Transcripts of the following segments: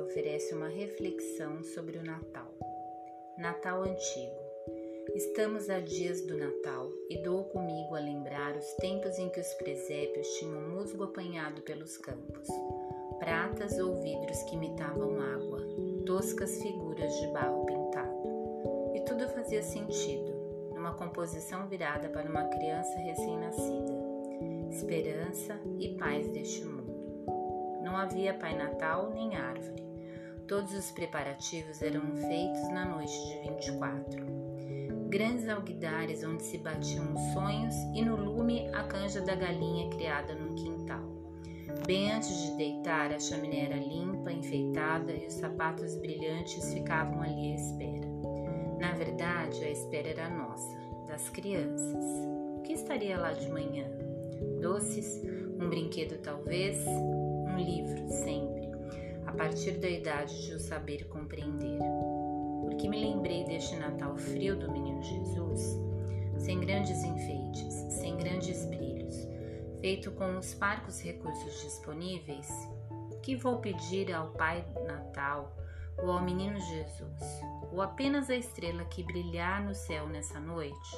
oferece uma reflexão sobre o Natal. Natal Antigo. Estamos a dias do Natal e dou comigo a lembrar os tempos em que os presépios tinham musgo apanhado pelos campos, pratas ou vidros que imitavam água, toscas figuras de barro pintado. E tudo fazia sentido, numa composição virada para uma criança recém-nascida, esperança e paz deste mundo. Não havia Pai Natal nem árvore. Todos os preparativos eram feitos na noite de 24. Grandes alguidares onde se batiam os sonhos e no lume a canja da galinha criada no quintal. Bem antes de deitar, a chaminé era limpa, enfeitada e os sapatos brilhantes ficavam ali à espera. Na verdade, a espera era nossa, das crianças. O que estaria lá de manhã? Doces? Um brinquedo, talvez? Um livro, sempre, a partir da idade de o saber compreender. Porque me lembrei deste Natal frio do menino Jesus, sem grandes enfeites, sem grandes brilhos, feito com os parcos recursos disponíveis, que vou pedir ao Pai Natal ou ao menino Jesus, ou apenas a estrela que brilhar no céu nessa noite?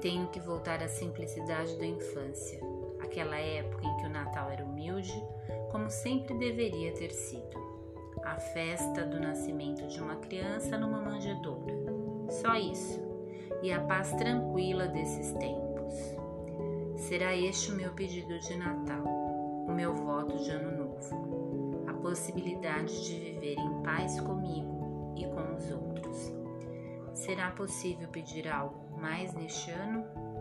Tenho que voltar à simplicidade da infância, aquela época Natal era humilde, como sempre deveria ter sido. A festa do nascimento de uma criança numa manjedoura. Só isso. E a paz tranquila desses tempos. Será este o meu pedido de Natal, o meu voto de Ano Novo. A possibilidade de viver em paz comigo e com os outros. Será possível pedir algo mais neste ano?